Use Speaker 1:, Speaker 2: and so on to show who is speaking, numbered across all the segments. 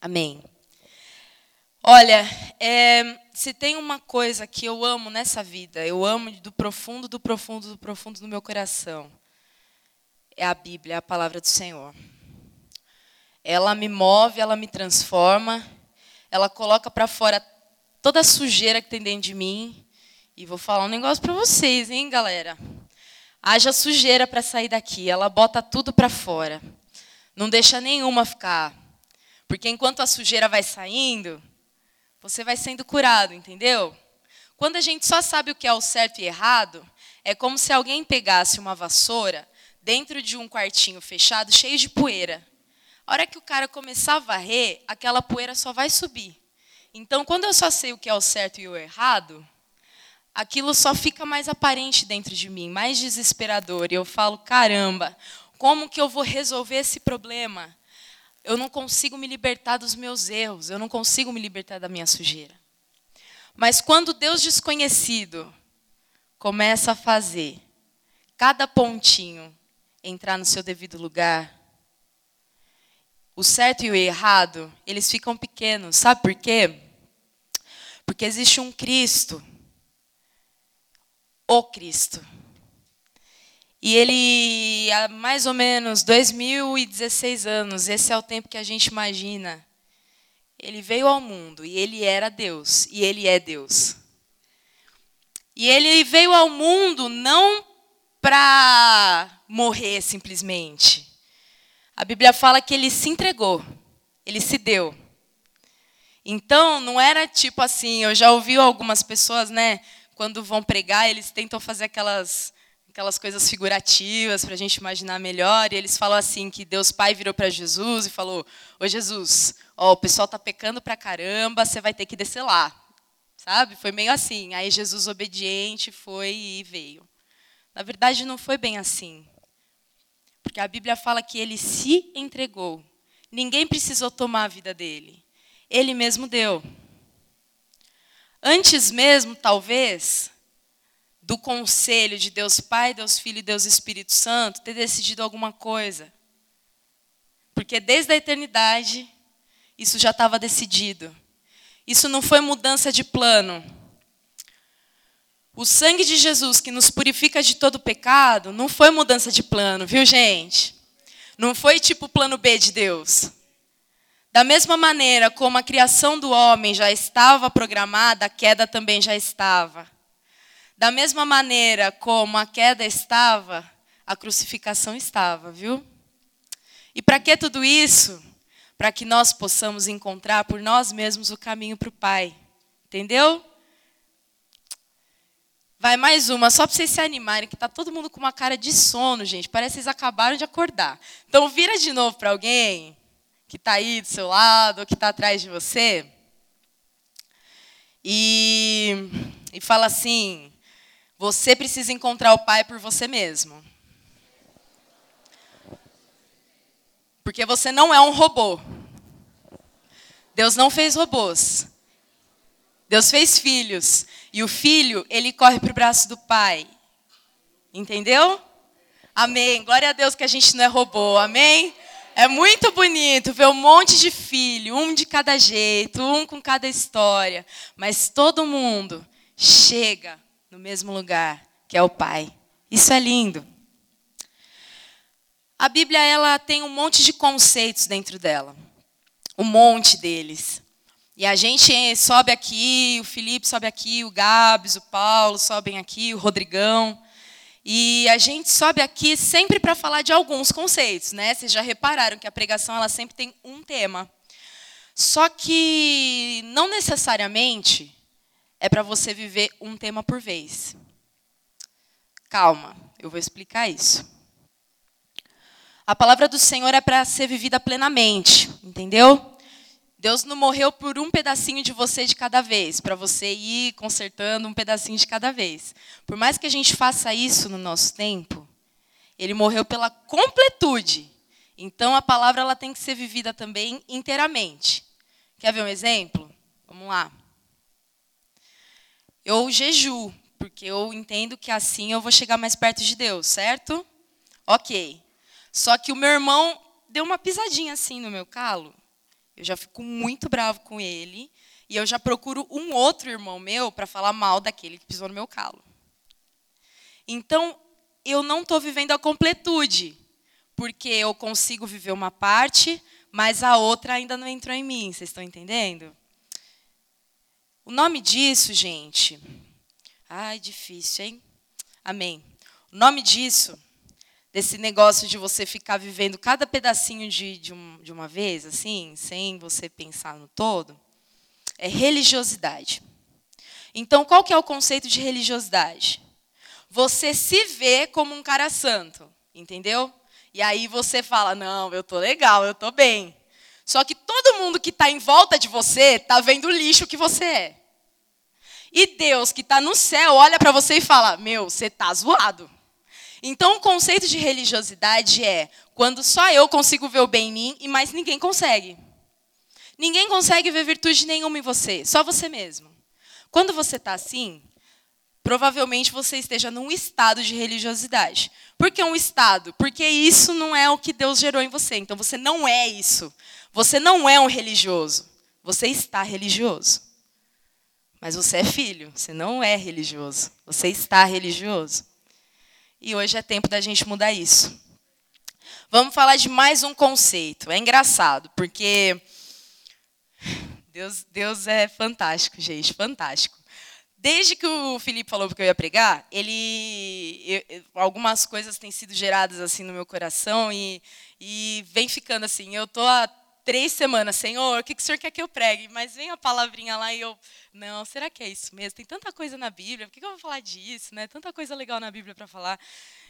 Speaker 1: Amém. Olha, é, se tem uma coisa que eu amo nessa vida, eu amo do profundo, do profundo, do profundo do meu coração, é a Bíblia, a palavra do Senhor. Ela me move, ela me transforma, ela coloca para fora toda a sujeira que tem dentro de mim. E vou falar um negócio para vocês, hein, galera? Haja sujeira para sair daqui, ela bota tudo para fora. Não deixa nenhuma ficar. Porque enquanto a sujeira vai saindo, você vai sendo curado, entendeu? Quando a gente só sabe o que é o certo e errado, é como se alguém pegasse uma vassoura dentro de um quartinho fechado cheio de poeira. A hora que o cara começar a varrer, aquela poeira só vai subir. Então, quando eu só sei o que é o certo e o errado, aquilo só fica mais aparente dentro de mim, mais desesperador. E eu falo: caramba, como que eu vou resolver esse problema? Eu não consigo me libertar dos meus erros, eu não consigo me libertar da minha sujeira. Mas quando Deus desconhecido começa a fazer cada pontinho entrar no seu devido lugar, o certo e o errado, eles ficam pequenos. Sabe por quê? Porque existe um Cristo, o Cristo e ele, há mais ou menos 2016 anos, esse é o tempo que a gente imagina, ele veio ao mundo e ele era Deus, e ele é Deus. E ele veio ao mundo não para morrer simplesmente. A Bíblia fala que ele se entregou, ele se deu. Então, não era tipo assim, eu já ouvi algumas pessoas, né, quando vão pregar, eles tentam fazer aquelas aquelas coisas figurativas para a gente imaginar melhor. E eles falam assim que Deus Pai virou para Jesus e falou: "Ô Jesus, ó, o pessoal tá pecando para caramba, você vai ter que descer lá". Sabe? Foi meio assim. Aí Jesus obediente foi e veio. Na verdade não foi bem assim. Porque a Bíblia fala que ele se entregou. Ninguém precisou tomar a vida dele. Ele mesmo deu. Antes mesmo, talvez, do conselho de Deus Pai, Deus Filho e Deus Espírito Santo ter decidido alguma coisa. Porque desde a eternidade isso já estava decidido. Isso não foi mudança de plano. O sangue de Jesus que nos purifica de todo pecado não foi mudança de plano, viu, gente? Não foi tipo plano B de Deus. Da mesma maneira como a criação do homem já estava programada, a queda também já estava. Da mesma maneira como a queda estava, a crucificação estava, viu? E para que tudo isso? Para que nós possamos encontrar por nós mesmos o caminho para o Pai. Entendeu? Vai mais uma, só para vocês se animarem, que está todo mundo com uma cara de sono, gente. Parece que vocês acabaram de acordar. Então, vira de novo para alguém que está aí do seu lado, ou que está atrás de você. E, e fala assim: você precisa encontrar o Pai por você mesmo. Porque você não é um robô. Deus não fez robôs. Deus fez filhos. E o filho, ele corre para o braço do pai. Entendeu? Amém. Glória a Deus que a gente não é robô. Amém? É muito bonito ver um monte de filho, um de cada jeito, um com cada história. Mas todo mundo chega no mesmo lugar, que é o Pai. Isso é lindo. A Bíblia ela tem um monte de conceitos dentro dela. Um monte deles. E a gente sobe aqui, o Felipe sobe aqui, o Gabs, o Paulo sobem aqui, o Rodrigão. E a gente sobe aqui sempre para falar de alguns conceitos, né? Vocês já repararam que a pregação ela sempre tem um tema. Só que não necessariamente é para você viver um tema por vez. Calma, eu vou explicar isso. A palavra do Senhor é para ser vivida plenamente, entendeu? Deus não morreu por um pedacinho de você de cada vez, para você ir consertando um pedacinho de cada vez. Por mais que a gente faça isso no nosso tempo, ele morreu pela completude. Então a palavra ela tem que ser vivida também inteiramente. Quer ver um exemplo? Vamos lá. Eu jejuo, porque eu entendo que assim eu vou chegar mais perto de Deus, certo? Ok. Só que o meu irmão deu uma pisadinha assim no meu calo. eu já fico muito bravo com ele e eu já procuro um outro irmão meu para falar mal daquele que pisou no meu calo. Então, eu não estou vivendo a completude, porque eu consigo viver uma parte, mas a outra ainda não entrou em mim. Vocês estão entendendo? O nome disso, gente. Ai, difícil, hein? Amém. O nome disso, desse negócio de você ficar vivendo cada pedacinho de, de, um, de uma vez, assim, sem você pensar no todo, é religiosidade. Então, qual que é o conceito de religiosidade? Você se vê como um cara santo, entendeu? E aí você fala, não, eu tô legal, eu tô bem. Só que todo mundo que está em volta de você está vendo o lixo que você é. E Deus que está no céu olha para você e fala: Meu, você está zoado. Então, o conceito de religiosidade é quando só eu consigo ver o bem em mim e mais ninguém consegue. Ninguém consegue ver virtude nenhuma em você, só você mesmo. Quando você está assim, provavelmente você esteja num estado de religiosidade. Por que um estado? Porque isso não é o que Deus gerou em você. Então, você não é isso. Você não é um religioso. Você está religioso. Mas você é filho, você não é religioso. Você está religioso. E hoje é tempo da gente mudar isso. Vamos falar de mais um conceito. É engraçado, porque Deus, Deus é fantástico, gente, fantástico. Desde que o Felipe falou que eu ia pregar, ele eu, algumas coisas têm sido geradas assim no meu coração e, e vem ficando assim. Eu tô três semanas, Senhor, o que, que o Senhor quer que eu pregue? Mas vem a palavrinha lá e eu, não, será que é isso mesmo? Tem tanta coisa na Bíblia, por que, que eu vou falar disso? Né? Tanta coisa legal na Bíblia para falar.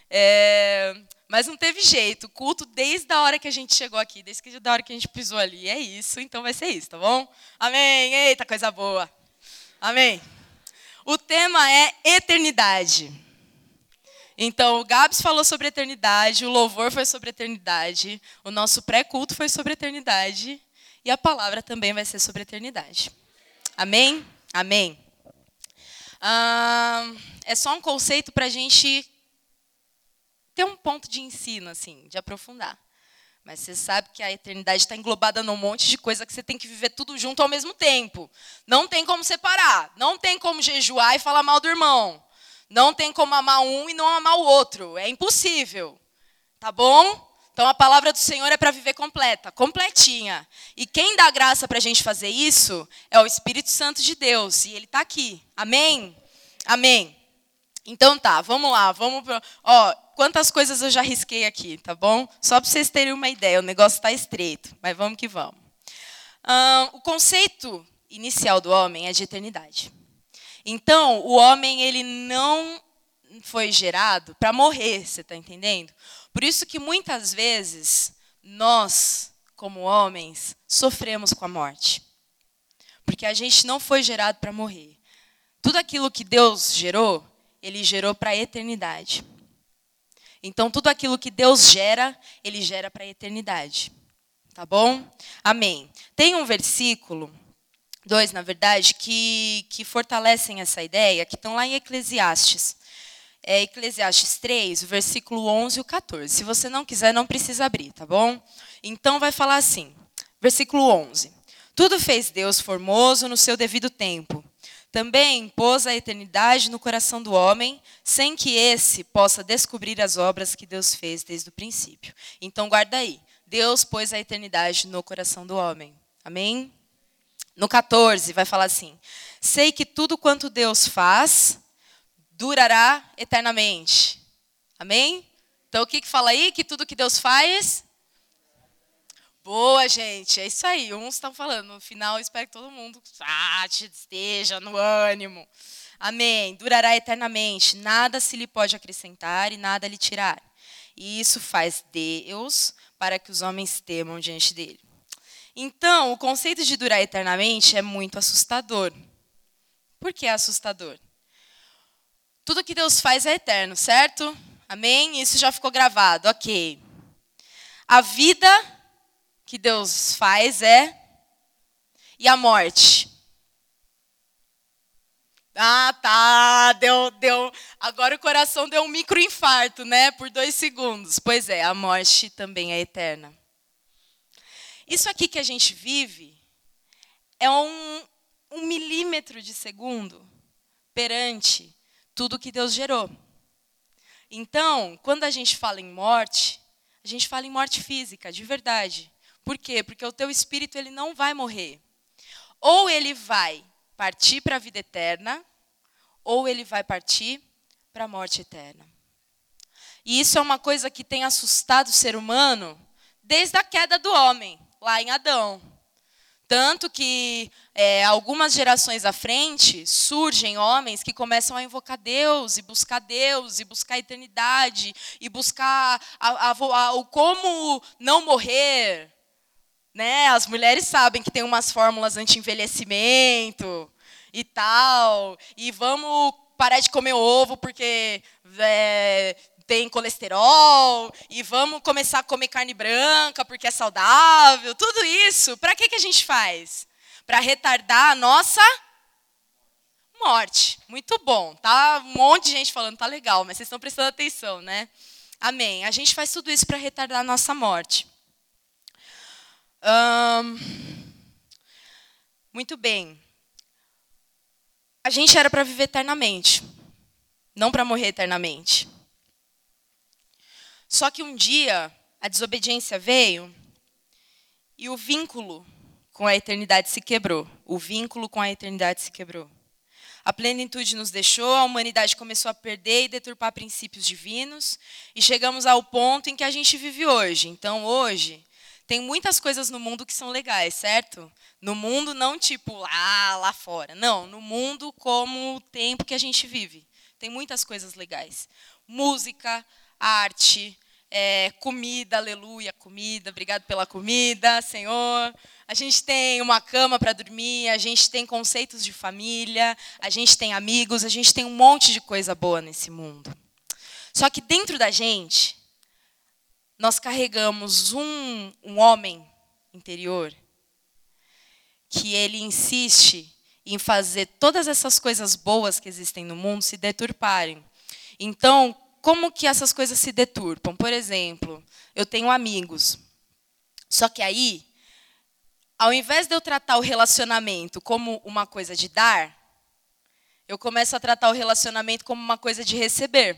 Speaker 1: É, mas não teve jeito, culto desde a hora que a gente chegou aqui, desde a hora que a gente pisou ali, é isso, então vai ser isso, tá bom? Amém, eita, coisa boa. Amém. O tema é eternidade. Então, o Gabs falou sobre eternidade, o louvor foi sobre eternidade, o nosso pré-culto foi sobre eternidade, e a palavra também vai ser sobre eternidade. Amém? Amém. Ah, é só um conceito para a gente ter um ponto de ensino, assim, de aprofundar. Mas você sabe que a eternidade está englobada num monte de coisa que você tem que viver tudo junto ao mesmo tempo. Não tem como separar. Não tem como jejuar e falar mal do irmão. Não tem como amar um e não amar o outro. É impossível. Tá bom? Então a palavra do Senhor é para viver completa, completinha. E quem dá graça para a gente fazer isso é o Espírito Santo de Deus. E ele está aqui. Amém? Amém. Então tá, vamos lá, vamos pro... ó, quantas coisas eu já risquei aqui, tá bom? Só para vocês terem uma ideia, o negócio está estreito, mas vamos que vamos. o conceito inicial do homem é de eternidade. Então, o homem ele não foi gerado para morrer, você está entendendo? Por isso que muitas vezes nós, como homens, sofremos com a morte. Porque a gente não foi gerado para morrer. Tudo aquilo que Deus gerou, ele gerou para a eternidade. Então, tudo aquilo que Deus gera, ele gera para a eternidade. Tá bom? Amém. Tem um versículo dois, na verdade, que, que fortalecem essa ideia, que estão lá em Eclesiastes. É Eclesiastes 3, o versículo 11 e o 14. Se você não quiser, não precisa abrir, tá bom? Então vai falar assim, versículo 11. Tudo fez Deus formoso no seu devido tempo. Também pôs a eternidade no coração do homem, sem que esse possa descobrir as obras que Deus fez desde o princípio. Então guarda aí. Deus pôs a eternidade no coração do homem. Amém? No 14, vai falar assim: Sei que tudo quanto Deus faz durará eternamente. Amém? Então o que, que fala aí? Que tudo que Deus faz. Boa, gente. É isso aí. Uns estão falando. No final, espero que todo mundo ah, esteja no ânimo. Amém. Durará eternamente. Nada se lhe pode acrescentar e nada lhe tirar. E isso faz Deus para que os homens temam diante dele. Então, o conceito de durar eternamente é muito assustador. Por que é assustador? Tudo que Deus faz é eterno, certo? Amém? Isso já ficou gravado, ok. A vida que Deus faz é. E a morte? Ah, tá, deu, deu. Agora o coração deu um microinfarto, né? Por dois segundos. Pois é, a morte também é eterna. Isso aqui que a gente vive é um, um milímetro de segundo perante tudo que Deus gerou. Então, quando a gente fala em morte, a gente fala em morte física, de verdade. Por quê? Porque o teu espírito ele não vai morrer. Ou ele vai partir para a vida eterna, ou ele vai partir para a morte eterna. E isso é uma coisa que tem assustado o ser humano desde a queda do homem, lá em Adão. Tanto que é, algumas gerações à frente surgem homens que começam a invocar Deus e buscar Deus e buscar a eternidade e buscar a, a, a, o como não morrer. Né? As mulheres sabem que tem umas fórmulas anti-envelhecimento e tal. E vamos parar de comer ovo porque é, tem colesterol e vamos começar a comer carne branca porque é saudável. Tudo isso, para que, que a gente faz? Para retardar a nossa morte. Muito bom. Tá um monte de gente falando, tá legal, mas vocês estão prestando atenção, né? Amém. A gente faz tudo isso para retardar a nossa morte. muito bem. A gente era para viver eternamente, não para morrer eternamente. Só que um dia a desobediência veio e o vínculo com a eternidade se quebrou. O vínculo com a eternidade se quebrou. A plenitude nos deixou, a humanidade começou a perder e deturpar princípios divinos, e chegamos ao ponto em que a gente vive hoje. Então, hoje, tem muitas coisas no mundo que são legais, certo? No mundo, não tipo lá, lá fora. Não, no mundo como o tempo que a gente vive. Tem muitas coisas legais. Música, arte, é, comida, aleluia, comida, obrigado pela comida, Senhor. A gente tem uma cama para dormir, a gente tem conceitos de família, a gente tem amigos, a gente tem um monte de coisa boa nesse mundo. Só que dentro da gente, nós carregamos um, um homem interior que ele insiste em fazer todas essas coisas boas que existem no mundo se deturparem. Então, como que essas coisas se deturpam? Por exemplo, eu tenho amigos. Só que aí, ao invés de eu tratar o relacionamento como uma coisa de dar, eu começo a tratar o relacionamento como uma coisa de receber.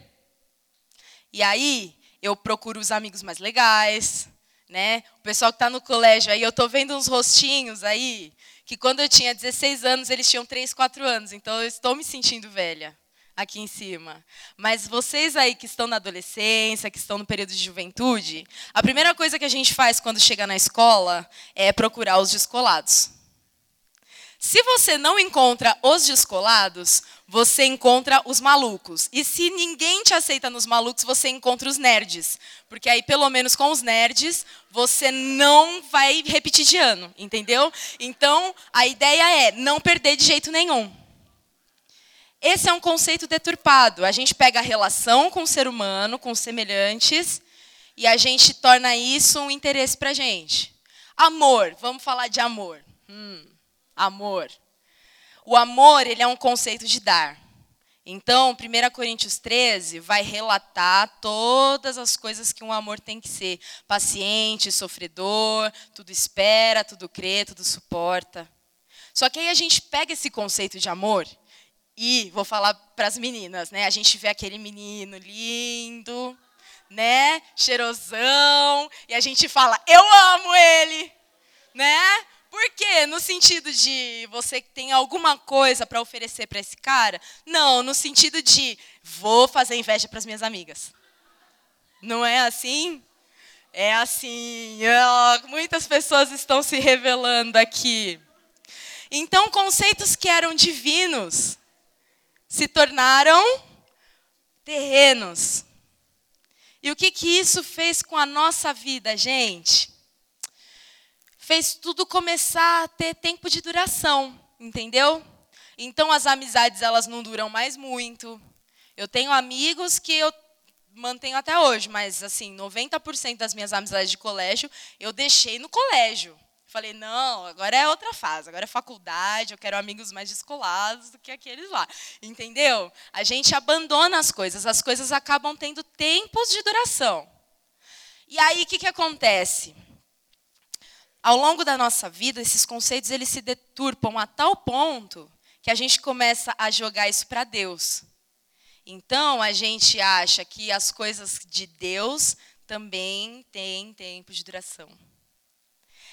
Speaker 1: E aí, eu procuro os amigos mais legais, né? O pessoal que está no colégio aí, eu estou vendo uns rostinhos aí, que quando eu tinha 16 anos, eles tinham 3, 4 anos. Então, eu estou me sentindo velha aqui em cima. Mas vocês aí que estão na adolescência, que estão no período de juventude, a primeira coisa que a gente faz quando chega na escola é procurar os descolados. Se você não encontra os descolados, você encontra os malucos. E se ninguém te aceita nos malucos, você encontra os nerds. Porque aí, pelo menos com os nerds, você não vai repetir de ano, entendeu? Então, a ideia é não perder de jeito nenhum. Esse é um conceito deturpado. A gente pega a relação com o ser humano, com os semelhantes, e a gente torna isso um interesse para a gente. Amor, vamos falar de amor. Hum, amor. O amor ele é um conceito de dar. Então, 1 Coríntios 13 vai relatar todas as coisas que um amor tem que ser: paciente, sofredor, tudo espera, tudo crê, tudo suporta. Só que aí a gente pega esse conceito de amor e vou falar para as meninas, né? A gente vê aquele menino lindo, né? Cheirosão, e a gente fala: "Eu amo ele", né? Por quê? No sentido de você tem alguma coisa para oferecer para esse cara? Não, no sentido de vou fazer inveja para as minhas amigas. Não é assim? É assim. Oh, muitas pessoas estão se revelando aqui. Então, conceitos que eram divinos se tornaram terrenos. E o que, que isso fez com a nossa vida, gente? Fez tudo começar a ter tempo de duração, entendeu? Então as amizades elas não duram mais muito. Eu tenho amigos que eu mantenho até hoje, mas assim, 90% das minhas amizades de colégio eu deixei no colégio. Falei, não, agora é outra fase, agora é faculdade, eu quero amigos mais descolados do que aqueles lá. Entendeu? A gente abandona as coisas, as coisas acabam tendo tempos de duração. E aí, o que, que acontece? ao longo da nossa vida, esses conceitos eles se deturpam a tal ponto que a gente começa a jogar isso para Deus. Então, a gente acha que as coisas de Deus também têm tempo de duração.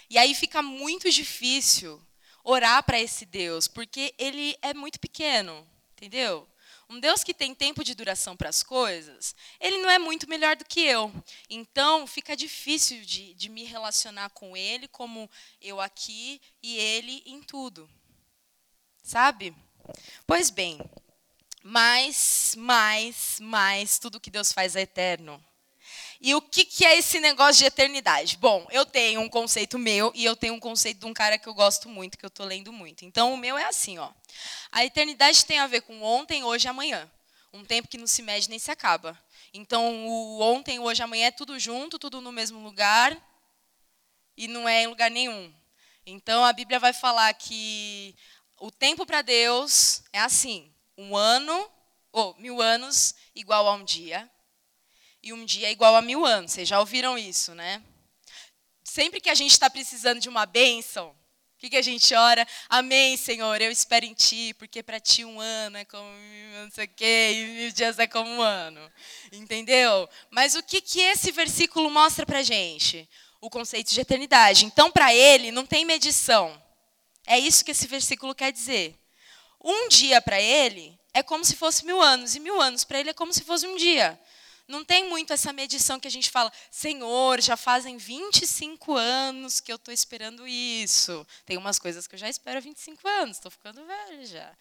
Speaker 1: E aí fica muito difícil orar para esse Deus, porque ele é muito pequeno, entendeu? Um Deus que tem tempo de duração para as coisas, ele não é muito melhor do que eu. Então, fica difícil de, de me relacionar com ele como eu aqui e ele em tudo. Sabe? Pois bem, mais, mais, mais, tudo que Deus faz é eterno. E o que, que é esse negócio de eternidade? Bom, eu tenho um conceito meu e eu tenho um conceito de um cara que eu gosto muito, que eu estou lendo muito. Então, o meu é assim, ó. A eternidade tem a ver com ontem, hoje e amanhã. Um tempo que não se mede nem se acaba. Então, o ontem, hoje e amanhã é tudo junto, tudo no mesmo lugar e não é em lugar nenhum. Então, a Bíblia vai falar que o tempo para Deus é assim: um ano, ou mil anos, igual a um dia e um dia é igual a mil anos. Vocês já ouviram isso, né? Sempre que a gente está precisando de uma bênção, o que, que a gente ora? Amém, Senhor, eu espero em Ti, porque para Ti um ano é como não sei o quê, e mil dias é como um ano. Entendeu? Mas o que, que esse versículo mostra para a gente? O conceito de eternidade. Então, para ele, não tem medição. É isso que esse versículo quer dizer. Um dia para ele é como se fosse mil anos, e mil anos para ele é como se fosse um dia. Não tem muito essa medição que a gente fala, Senhor, já fazem 25 anos que eu estou esperando isso. Tem umas coisas que eu já espero há 25 anos, estou ficando velha já.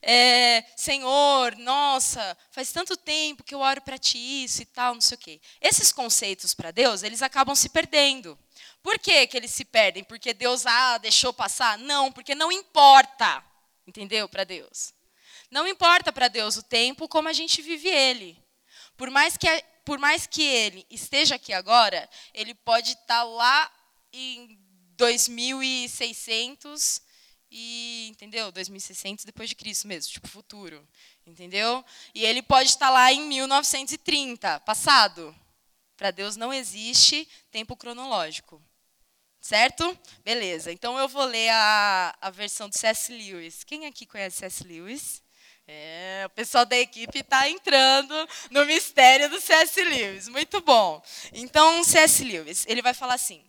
Speaker 1: É, Senhor, nossa, faz tanto tempo que eu oro para ti isso e tal, não sei o quê. Esses conceitos para Deus, eles acabam se perdendo. Por que, que eles se perdem? Porque Deus ah, deixou passar? Não, porque não importa, entendeu? Para Deus. Não importa para Deus o tempo como a gente vive ele. Por mais que, por mais que ele esteja aqui agora, ele pode estar lá em 2600 e, entendeu? 2600 depois de Cristo mesmo, tipo futuro, entendeu? E ele pode estar lá em 1930, passado. Para Deus não existe tempo cronológico. Certo? Beleza. Então eu vou ler a, a versão do C.S. Lewis. Quem aqui conhece C.S. Lewis? É, o pessoal da equipe está entrando no mistério do C.S. Lewis. Muito bom. Então, C.S. Lewis, ele vai falar assim: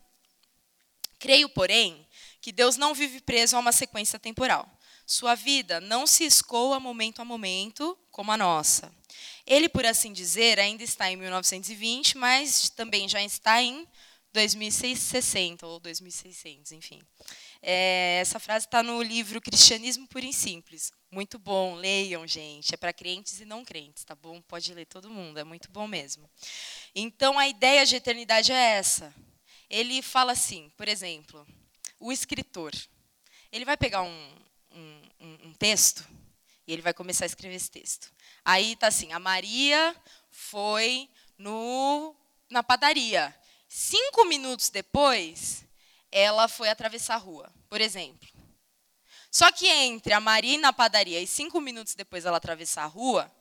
Speaker 1: Creio, porém, que Deus não vive preso a uma sequência temporal. Sua vida não se escoa momento a momento como a nossa. Ele, por assim dizer, ainda está em 1920, mas também já está em 2660 ou 2600, enfim. É, essa frase está no livro Cristianismo Puro e Simples. Muito bom, leiam, gente. É para crentes e não crentes, tá bom? Pode ler todo mundo, é muito bom mesmo. Então, a ideia de eternidade é essa. Ele fala assim, por exemplo, o escritor. Ele vai pegar um, um, um texto e ele vai começar a escrever esse texto. Aí está assim: a Maria foi no, na padaria. Cinco minutos depois, ela foi atravessar a rua, por exemplo. Só que entre a Maria na padaria e cinco minutos depois ela atravessar a rua,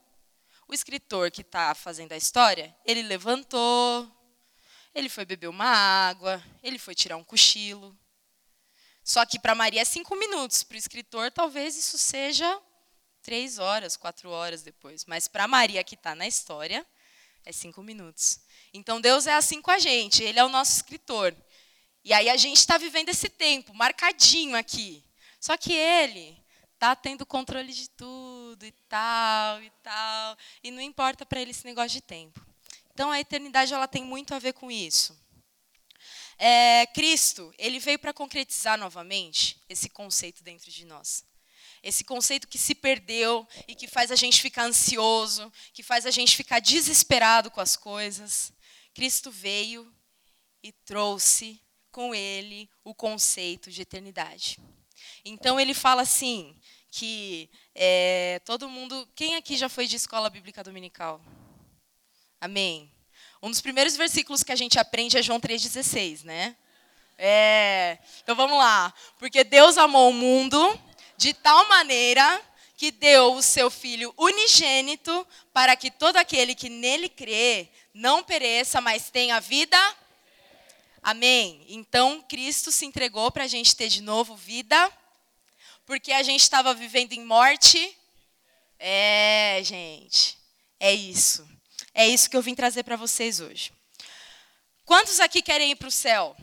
Speaker 1: o escritor que está fazendo a história, ele levantou, ele foi beber uma água, ele foi tirar um cochilo. Só que para Maria é cinco minutos, para o escritor talvez isso seja três horas, quatro horas depois. Mas para Maria que está na história, é cinco minutos. Então Deus é assim com a gente, Ele é o nosso escritor. E aí a gente está vivendo esse tempo, marcadinho aqui. Só que ele está tendo controle de tudo e tal e tal, e não importa para ele esse negócio de tempo. Então a eternidade ela tem muito a ver com isso. É, Cristo, ele veio para concretizar novamente esse conceito dentro de nós. Esse conceito que se perdeu e que faz a gente ficar ansioso, que faz a gente ficar desesperado com as coisas. Cristo veio e trouxe com ele o conceito de eternidade. Então ele fala assim que é, todo mundo. Quem aqui já foi de escola bíblica dominical? Amém. Um dos primeiros versículos que a gente aprende é João 3,16, né? É. Então vamos lá. Porque Deus amou o mundo de tal maneira que deu o seu Filho unigênito para que todo aquele que nele crê não pereça, mas tenha vida. Amém? Então, Cristo se entregou para a gente ter de novo vida, porque a gente estava vivendo em morte. É, gente, é isso. É isso que eu vim trazer para vocês hoje. Quantos aqui querem ir para o céu?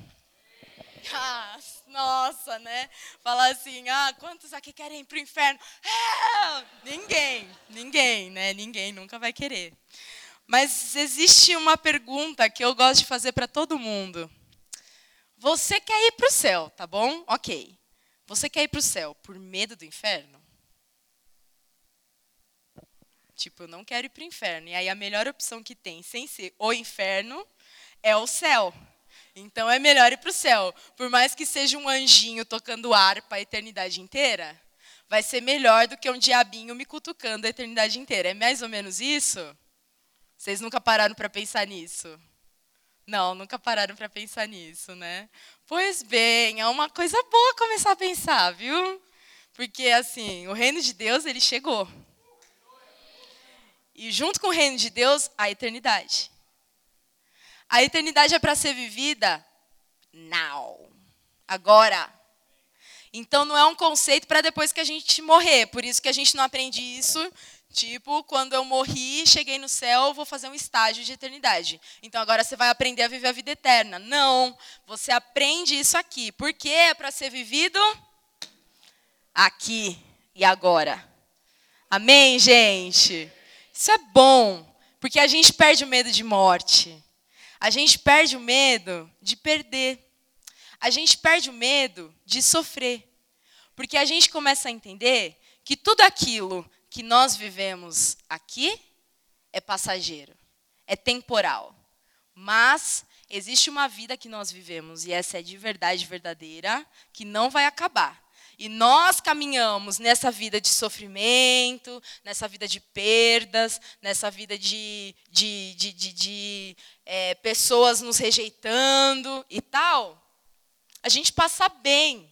Speaker 1: Ah, nossa, né? Falar assim, ah, quantos aqui querem ir para o inferno? Ninguém, ninguém, né? Ninguém nunca vai querer. Mas existe uma pergunta que eu gosto de fazer para todo mundo. Você quer ir para o céu, tá bom? Ok. Você quer ir para o céu por medo do inferno? Tipo, eu não quero ir para o inferno. E aí a melhor opção que tem, sem ser o inferno, é o céu. Então é melhor ir para o céu. Por mais que seja um anjinho tocando harpa a eternidade inteira, vai ser melhor do que um diabinho me cutucando a eternidade inteira. É mais ou menos isso? Vocês nunca pararam para pensar nisso? Não, nunca pararam para pensar nisso, né? Pois bem, é uma coisa boa começar a pensar, viu? Porque assim, o reino de Deus, ele chegou. E junto com o reino de Deus, a eternidade. A eternidade é para ser vivida now. Agora. Então não é um conceito para depois que a gente morrer. Por isso que a gente não aprende isso Tipo, quando eu morri, cheguei no céu, vou fazer um estágio de eternidade. Então agora você vai aprender a viver a vida eterna. Não, você aprende isso aqui. Por quê? É para ser vivido aqui e agora. Amém, gente? Isso é bom, porque a gente perde o medo de morte. A gente perde o medo de perder. A gente perde o medo de sofrer. Porque a gente começa a entender que tudo aquilo que nós vivemos aqui é passageiro, é temporal. Mas existe uma vida que nós vivemos, e essa é de verdade verdadeira, que não vai acabar. E nós caminhamos nessa vida de sofrimento, nessa vida de perdas, nessa vida de, de, de, de, de é, pessoas nos rejeitando e tal. A gente passa bem,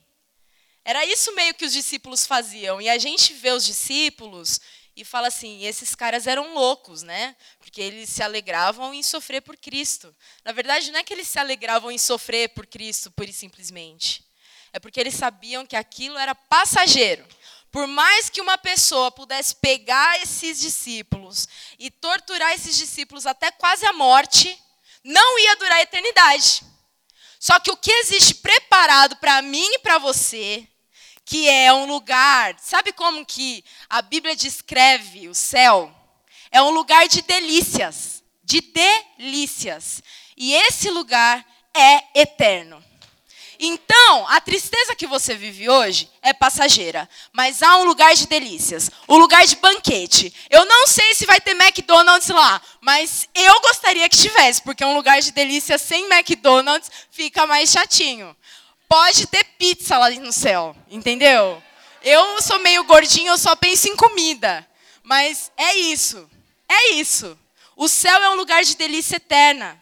Speaker 1: era isso meio que os discípulos faziam. E a gente vê os discípulos e fala assim: esses caras eram loucos, né? Porque eles se alegravam em sofrer por Cristo. Na verdade, não é que eles se alegravam em sofrer por Cristo, pura e simplesmente. É porque eles sabiam que aquilo era passageiro. Por mais que uma pessoa pudesse pegar esses discípulos e torturar esses discípulos até quase a morte, não ia durar a eternidade. Só que o que existe preparado para mim e para você que é um lugar, sabe como que a Bíblia descreve o céu? É um lugar de delícias, de delícias. E esse lugar é eterno. Então, a tristeza que você vive hoje é passageira, mas há um lugar de delícias, o um lugar de banquete. Eu não sei se vai ter McDonald's lá, mas eu gostaria que tivesse, porque um lugar de delícias sem McDonald's fica mais chatinho. Pode ter pizza lá no céu, entendeu? Eu sou meio gordinho, eu só penso em comida. Mas é isso. É isso. O céu é um lugar de delícia eterna.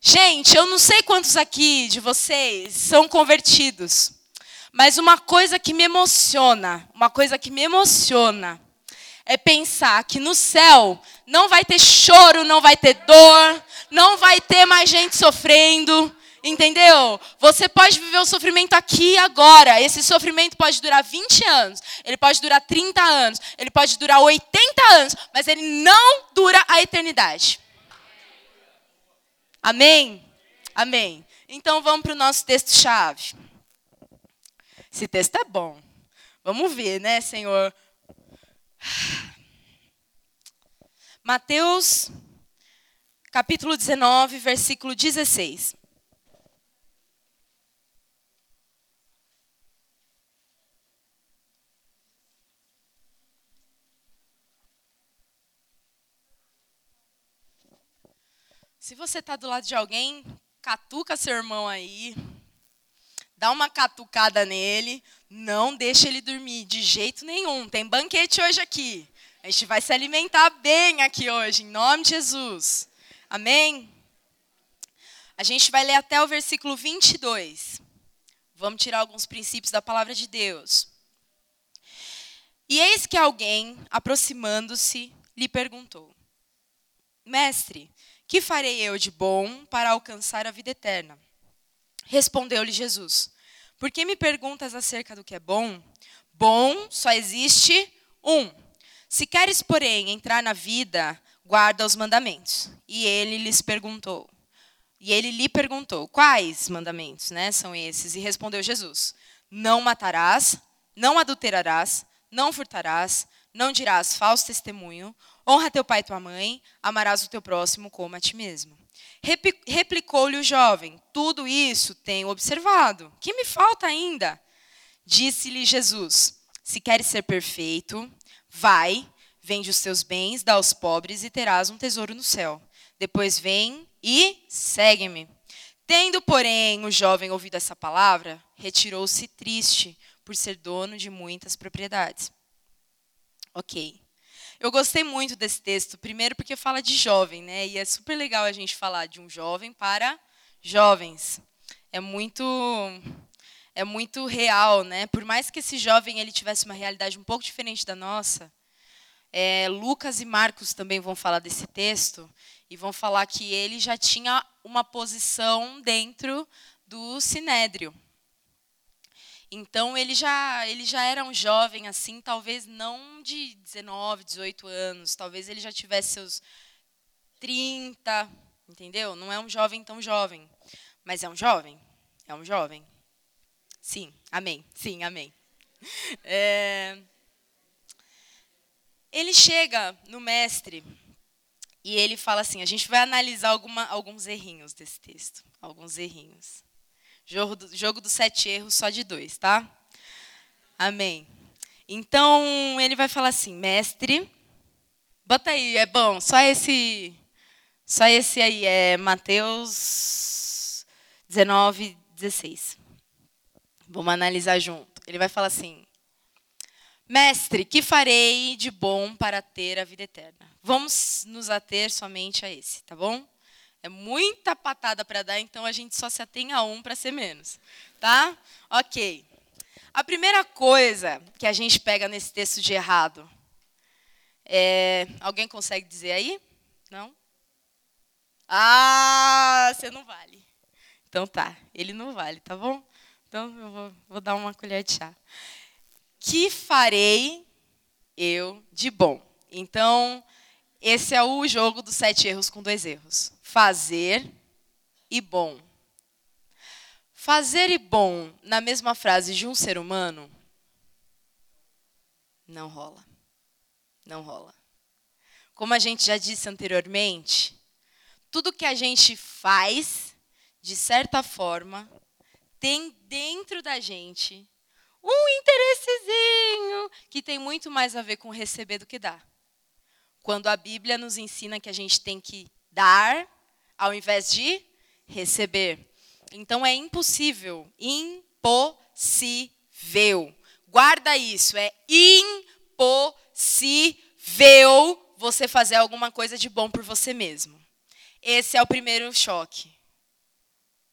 Speaker 1: Gente, eu não sei quantos aqui de vocês são convertidos. Mas uma coisa que me emociona, uma coisa que me emociona, é pensar que no céu não vai ter choro, não vai ter dor, não vai ter mais gente sofrendo, Entendeu? Você pode viver o sofrimento aqui e agora. Esse sofrimento pode durar 20 anos, ele pode durar 30 anos, ele pode durar 80 anos, mas ele não dura a eternidade. Amém? Amém. Então vamos para o nosso texto-chave. Esse texto é bom. Vamos ver, né, Senhor? Mateus, capítulo 19, versículo 16. Se você está do lado de alguém, catuca seu irmão aí, dá uma catucada nele, não deixe ele dormir de jeito nenhum. Tem banquete hoje aqui. A gente vai se alimentar bem aqui hoje, em nome de Jesus. Amém? A gente vai ler até o versículo 22. Vamos tirar alguns princípios da palavra de Deus. E eis que alguém, aproximando-se, lhe perguntou: Mestre, que farei eu de bom para alcançar a vida eterna? Respondeu-lhe Jesus: Por que me perguntas acerca do que é bom? Bom só existe um. Se queres, porém, entrar na vida, guarda os mandamentos. E ele lhes perguntou. E ele lhe perguntou: Quais mandamentos, né, são esses? E respondeu Jesus: Não matarás, não adulterarás, não furtarás, não dirás falso testemunho, honra teu pai e tua mãe, amarás o teu próximo como a ti mesmo. Replicou-lhe o jovem: Tudo isso tenho observado. Que me falta ainda? Disse-lhe Jesus: Se queres ser perfeito, vai, vende os teus bens, dá aos pobres e terás um tesouro no céu. Depois vem e segue-me. Tendo, porém, o jovem ouvido essa palavra, retirou-se triste por ser dono de muitas propriedades. Ok. Eu gostei muito desse texto, primeiro porque fala de jovem, né? E é super legal a gente falar de um jovem para jovens. É muito é muito real, né? Por mais que esse jovem ele tivesse uma realidade um pouco diferente da nossa, é, Lucas e Marcos também vão falar desse texto e vão falar que ele já tinha uma posição dentro do sinédrio. Então ele já ele já era um jovem assim, talvez não de 19, 18 anos, talvez ele já tivesse seus 30, entendeu? Não é um jovem tão jovem, mas é um jovem, é um jovem. Sim, amém. Sim, amém. É... Ele chega no mestre e ele fala assim: a gente vai analisar alguma, alguns errinhos desse texto. Alguns errinhos. Jogo, do, jogo dos sete erros, só de dois, tá? Amém. Então, ele vai falar assim: mestre, bota aí, é bom, só esse. Só esse aí, é Mateus 19, 16. Vamos analisar junto. Ele vai falar assim: Mestre, que farei de bom para ter a vida eterna? Vamos nos ater somente a esse, tá bom? É muita patada para dar, então a gente só se atém a um para ser menos, tá? Ok. A primeira coisa que a gente pega nesse texto de errado é. Alguém consegue dizer aí? Não? Ah, você não vale. Então tá, ele não vale, tá bom? Então eu vou, vou dar uma colher de chá que farei eu de bom? Então, esse é o jogo dos sete erros com dois erros. Fazer e bom. Fazer e bom na mesma frase de um ser humano não rola. Não rola. Como a gente já disse anteriormente, tudo que a gente faz, de certa forma, tem dentro da gente um interessezinho que tem muito mais a ver com receber do que dar. Quando a Bíblia nos ensina que a gente tem que dar ao invés de receber. Então é impossível, impossível. Guarda isso, é impossível você fazer alguma coisa de bom por você mesmo. Esse é o primeiro choque.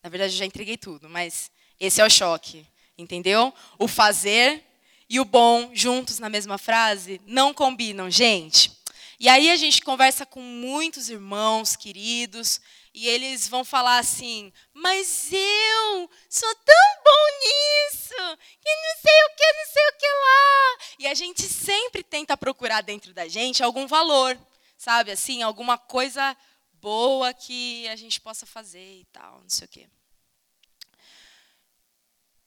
Speaker 1: Na verdade, eu já entreguei tudo, mas esse é o choque. Entendeu? O fazer e o bom juntos na mesma frase não combinam, gente. E aí a gente conversa com muitos irmãos queridos e eles vão falar assim: "Mas eu sou tão bom nisso, que não sei o que, não sei o que lá". E a gente sempre tenta procurar dentro da gente algum valor, sabe? Assim, alguma coisa boa que a gente possa fazer e tal, não sei o quê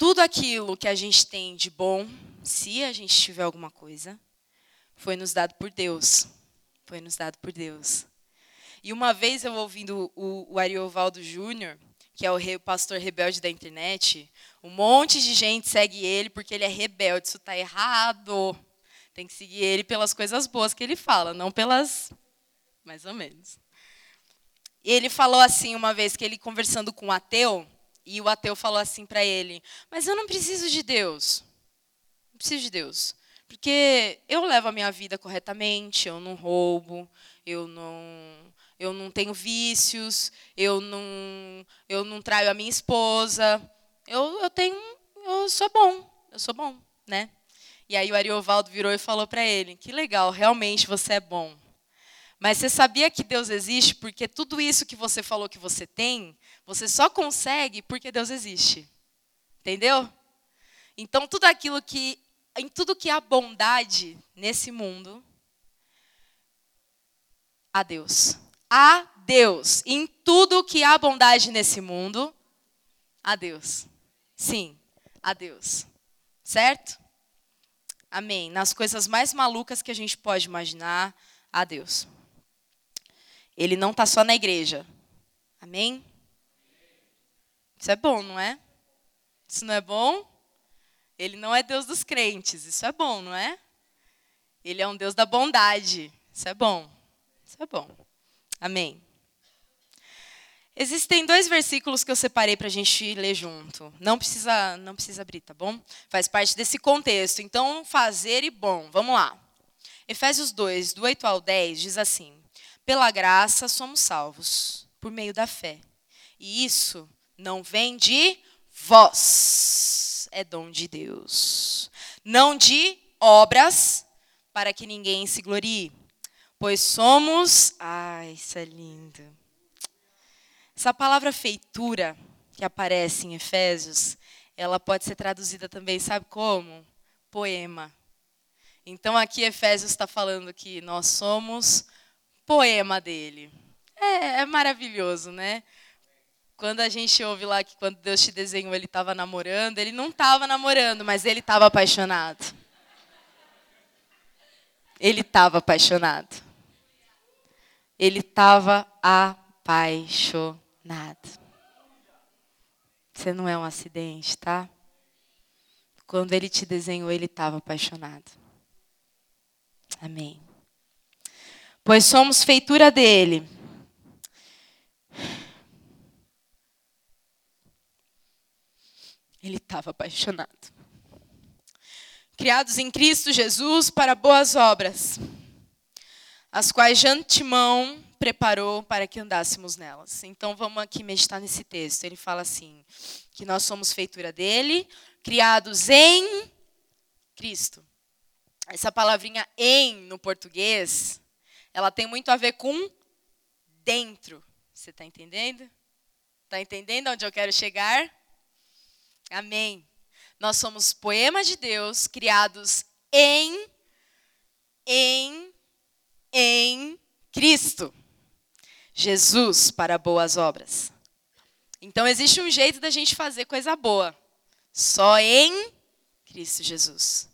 Speaker 1: tudo aquilo que a gente tem de bom, se a gente tiver alguma coisa, foi nos dado por Deus. Foi nos dado por Deus. E uma vez eu ouvindo o, o Ariovaldo Júnior, que é o, o pastor rebelde da internet, um monte de gente segue ele porque ele é rebelde. Isso está errado. Tem que seguir ele pelas coisas boas que ele fala, não pelas. Mais ou menos. E ele falou assim uma vez que ele conversando com um ateu, e o ateu falou assim para ele: Mas eu não preciso de Deus. Não preciso de Deus. Porque eu levo a minha vida corretamente, eu não roubo, eu não, eu não tenho vícios, eu não, eu não traio a minha esposa. Eu, eu tenho. Eu sou bom. Eu sou bom, né? E aí o Ariovaldo virou e falou para ele: Que legal, realmente você é bom. Mas você sabia que Deus existe porque tudo isso que você falou que você tem, Você só consegue porque Deus existe. Entendeu? Então, tudo aquilo que em tudo que há bondade nesse mundo, a Deus. A Deus. Em tudo que há bondade nesse mundo, a Deus. Sim, a Deus. Certo? Amém. Nas coisas mais malucas que a gente pode imaginar, a Deus. Ele não está só na igreja. Amém? Isso é bom, não é? Isso não é bom? Ele não é Deus dos crentes. Isso é bom, não é? Ele é um Deus da bondade. Isso é bom. Isso é bom. Amém. Existem dois versículos que eu separei para a gente ler junto. Não precisa, não precisa abrir, tá bom? Faz parte desse contexto. Então, fazer e bom. Vamos lá. Efésios 2, do 8 ao 10, diz assim: Pela graça somos salvos, por meio da fé. E isso não vem de vós, é dom de Deus. Não de obras, para que ninguém se glorie. Pois somos. Ai, isso é lindo essa palavra feitura que aparece em Efésios, ela pode ser traduzida também, sabe como? Poema. Então aqui Efésios está falando que nós somos poema dele. É, é maravilhoso, né? Quando a gente ouve lá que quando Deus te desenhou ele estava namorando, ele não estava namorando, mas ele estava apaixonado. Ele estava apaixonado. Ele estava apaixonado. Você não é um acidente, tá? Quando ele te desenhou, ele estava apaixonado. Amém. Pois somos feitura dele. Ele estava apaixonado. Criados em Cristo Jesus para boas obras, as quais de antemão preparou para que andássemos nelas. Então vamos aqui meditar nesse texto. Ele fala assim: que nós somos feitura dele, criados em Cristo. Essa palavrinha em no português, ela tem muito a ver com dentro. Você está entendendo? Está entendendo onde eu quero chegar? Amém. Nós somos poemas de Deus criados em, em, em Cristo. Jesus para boas obras. Então existe um jeito da gente fazer coisa boa, só em Cristo Jesus.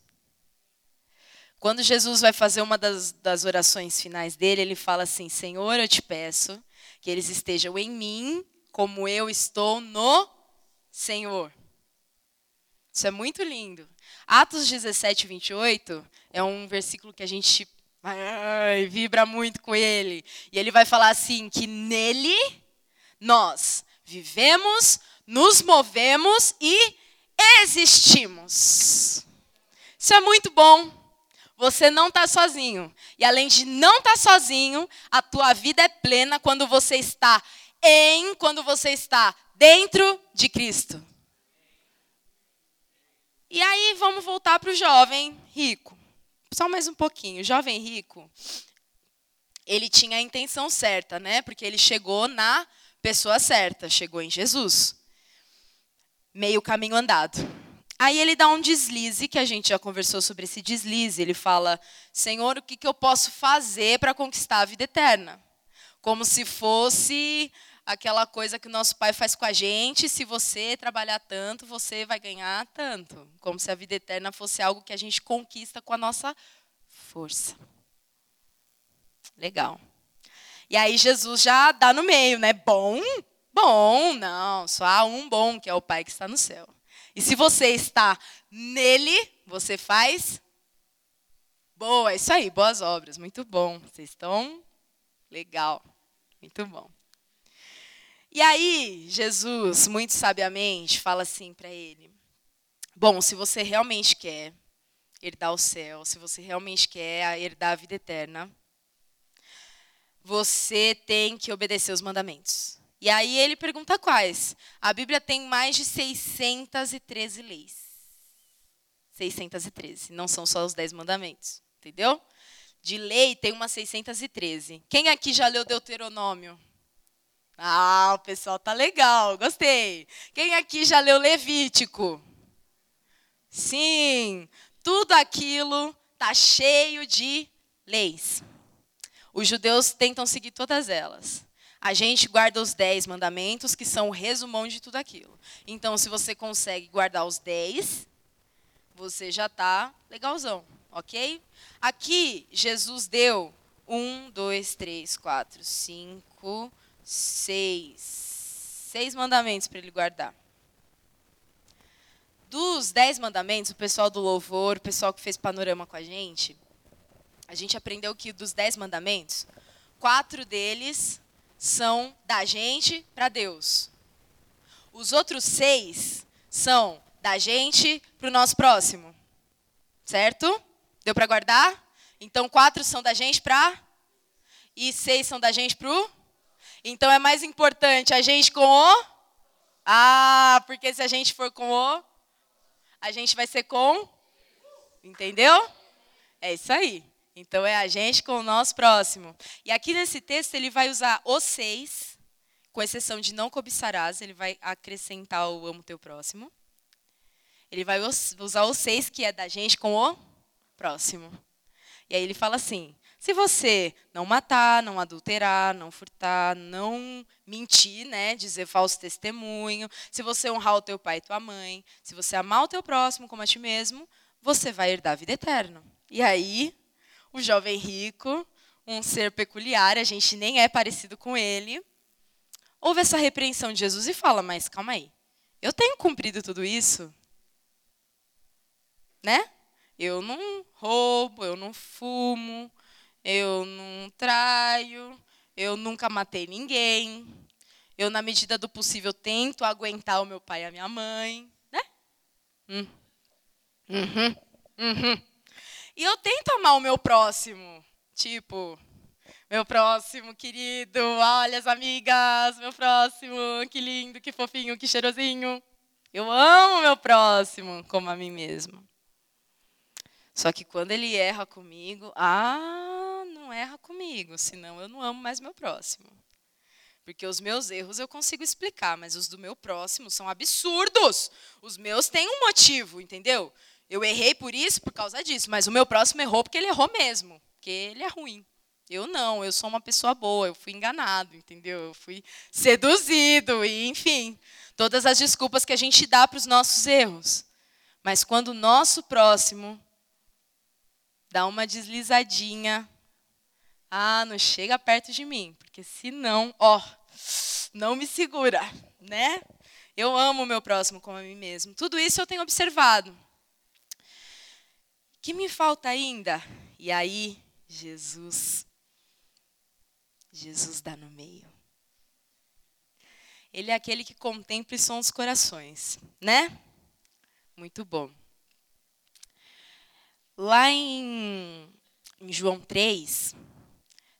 Speaker 1: Quando Jesus vai fazer uma das, das orações finais dele, ele fala assim: Senhor, eu te peço que eles estejam em mim, como eu estou no Senhor. Isso é muito lindo. Atos 17, 28 é um versículo que a gente Ai, vibra muito com ele. E ele vai falar assim: que nele nós vivemos, nos movemos e existimos. Isso é muito bom. Você não está sozinho. E além de não estar tá sozinho, a tua vida é plena quando você está em, quando você está dentro de Cristo. E aí vamos voltar para o jovem rico. Só mais um pouquinho. O jovem rico, ele tinha a intenção certa, né? Porque ele chegou na pessoa certa, chegou em Jesus. Meio caminho andado. Aí ele dá um deslize, que a gente já conversou sobre esse deslize. Ele fala: Senhor, o que, que eu posso fazer para conquistar a vida eterna? Como se fosse aquela coisa que o nosso pai faz com a gente, se você trabalhar tanto, você vai ganhar tanto. Como se a vida eterna fosse algo que a gente conquista com a nossa força. Legal. E aí Jesus já dá no meio, né? Bom? Bom, não, só há um bom, que é o Pai que está no céu. E se você está nele, você faz boa, isso aí, boas obras, muito bom. Vocês estão legal. Muito bom. E aí, Jesus, muito sabiamente, fala assim para ele: Bom, se você realmente quer herdar o céu, se você realmente quer herdar a vida eterna, você tem que obedecer os mandamentos. E aí ele pergunta quais. A Bíblia tem mais de 613 leis. 613. Não são só os 10 mandamentos. Entendeu? De lei tem umas 613. Quem aqui já leu Deuteronômio? Ah, o pessoal tá legal, gostei. Quem aqui já leu Levítico? Sim, tudo aquilo tá cheio de leis. Os judeus tentam seguir todas elas. A gente guarda os dez mandamentos, que são o resumão de tudo aquilo. Então, se você consegue guardar os dez, você já está legalzão, ok? Aqui, Jesus deu um, dois, três, quatro, cinco, seis. Seis mandamentos para ele guardar. Dos dez mandamentos, o pessoal do louvor, o pessoal que fez panorama com a gente, a gente aprendeu que dos dez mandamentos, quatro deles são da gente para Deus. Os outros seis são da gente para o nosso próximo. Certo? Deu para guardar? Então, quatro são da gente para. E seis são da gente para o. Então, é mais importante a gente com o. Ah, porque se a gente for com o. A gente vai ser com. Entendeu? É isso aí. Então é a gente com o nosso próximo. E aqui nesse texto ele vai usar os seis, com exceção de não cobiçarás, ele vai acrescentar o amo teu próximo. Ele vai usar os seis que é da gente com o próximo. E aí ele fala assim: se você não matar, não adulterar, não furtar, não mentir, né, dizer falso testemunho, se você honrar o teu pai e tua mãe, se você amar o teu próximo como a ti mesmo, você vai herdar a vida eterna. E aí o jovem rico, um ser peculiar, a gente nem é parecido com ele, ouve essa repreensão de Jesus e fala: Mas calma aí, eu tenho cumprido tudo isso? Né? Eu não roubo, eu não fumo, eu não traio, eu nunca matei ninguém. Eu, na medida do possível, tento aguentar o meu pai e a minha mãe. Né? Hum. Uhum. Uhum. E eu tento amar o meu próximo. Tipo, meu próximo querido, olha as amigas, meu próximo, que lindo, que fofinho, que cheirosinho. Eu amo meu próximo como a mim mesmo. Só que quando ele erra comigo, ah, não erra comigo, senão eu não amo mais meu próximo. Porque os meus erros eu consigo explicar, mas os do meu próximo são absurdos. Os meus têm um motivo, entendeu? Eu errei por isso, por causa disso, mas o meu próximo errou porque ele errou mesmo, porque ele é ruim. Eu não, eu sou uma pessoa boa, eu fui enganado, entendeu? Eu fui seduzido, e enfim, todas as desculpas que a gente dá para os nossos erros. Mas quando o nosso próximo dá uma deslizadinha, ah, não chega perto de mim, porque senão, ó, não me segura, né? Eu amo o meu próximo como a mim mesmo. Tudo isso eu tenho observado que me falta ainda? E aí, Jesus, Jesus dá no meio. Ele é aquele que contempla e som os corações, né? Muito bom. Lá em, João 3,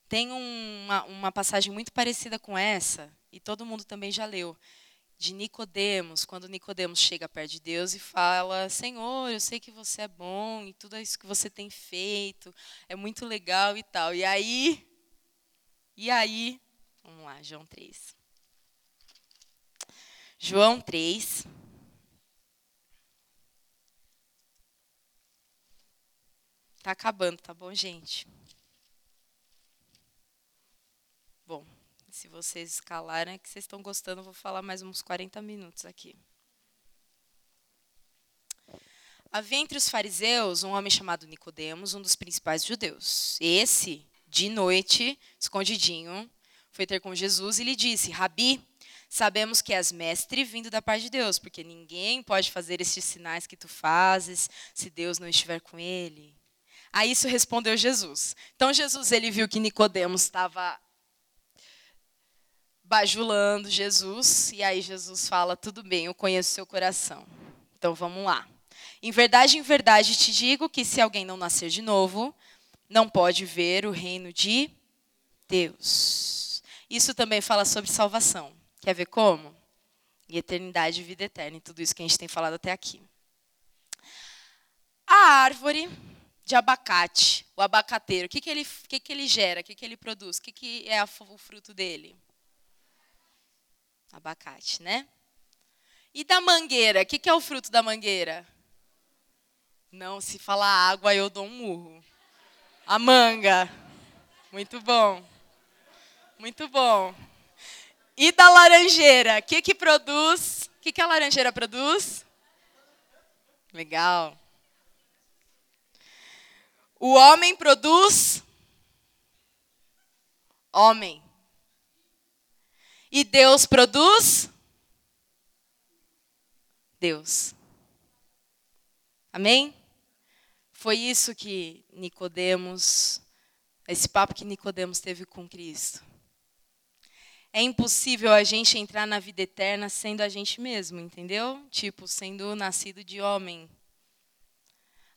Speaker 1: tem uma, uma passagem muito parecida com essa, e todo mundo também já leu, de Nicodemos, quando Nicodemos chega perto de Deus e fala: "Senhor, eu sei que você é bom e tudo isso que você tem feito é muito legal e tal". E aí E aí, vamos lá, João 3. João 3 Tá acabando, tá bom, gente? Bom, se vocês escalarem, é que vocês estão gostando, eu vou falar mais uns 40 minutos aqui. Havia entre os fariseus um homem chamado Nicodemos, um dos principais judeus. Esse, de noite, escondidinho, foi ter com Jesus e lhe disse: Rabi, sabemos que és mestre vindo da parte de Deus, porque ninguém pode fazer estes sinais que tu fazes se Deus não estiver com ele. A isso respondeu Jesus. Então Jesus ele viu que Nicodemos estava bajulando Jesus, e aí Jesus fala: Tudo bem, eu conheço seu coração. Então vamos lá. Em verdade, em verdade te digo que se alguém não nascer de novo, não pode ver o reino de Deus. Isso também fala sobre salvação. Quer ver como? E eternidade vida eterna, e tudo isso que a gente tem falado até aqui. A árvore de abacate, o abacateiro, o que, que, ele, que, que ele gera, o que, que ele produz, o que, que é o fruto dele? Abacate, né? E da mangueira? O que, que é o fruto da mangueira? Não, se falar água, eu dou um murro. A manga. Muito bom. Muito bom. E da laranjeira? O que, que produz? O que, que a laranjeira produz? Legal. O homem produz homem. E Deus produz Deus. Amém? Foi isso que Nicodemos, esse papo que Nicodemos teve com Cristo. É impossível a gente entrar na vida eterna sendo a gente mesmo, entendeu? Tipo, sendo nascido de homem.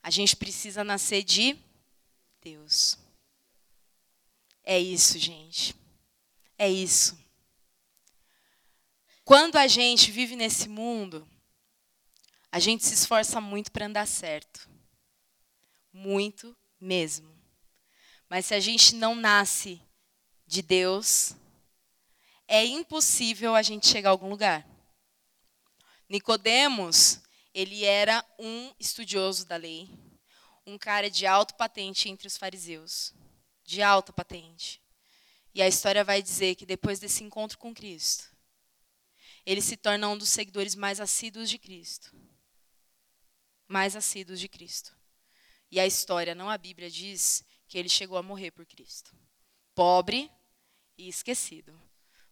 Speaker 1: A gente precisa nascer de Deus. É isso, gente. É isso. Quando a gente vive nesse mundo, a gente se esforça muito para andar certo. Muito mesmo. Mas se a gente não nasce de Deus, é impossível a gente chegar a algum lugar. Nicodemos, ele era um estudioso da lei, um cara de alto patente entre os fariseus, de alta patente. E a história vai dizer que depois desse encontro com Cristo, ele se torna um dos seguidores mais assíduos de Cristo. Mais assíduos de Cristo. E a história, não a Bíblia, diz que ele chegou a morrer por Cristo. Pobre e esquecido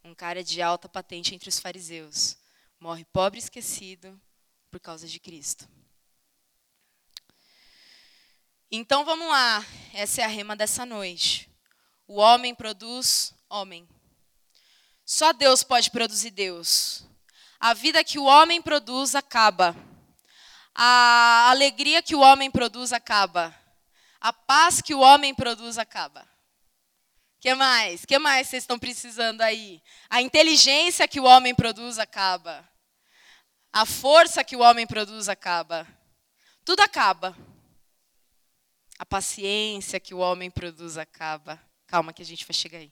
Speaker 1: um cara de alta patente entre os fariseus, morre pobre e esquecido por causa de Cristo. Então vamos lá, essa é a rema dessa noite. O homem produz homem. Só Deus pode produzir Deus. A vida que o homem produz acaba. A alegria que o homem produz acaba. A paz que o homem produz acaba que mais? que mais vocês estão precisando aí? A inteligência que o homem produz acaba. A força que o homem produz acaba. Tudo acaba. A paciência que o homem produz acaba. Calma que a gente vai chegar aí.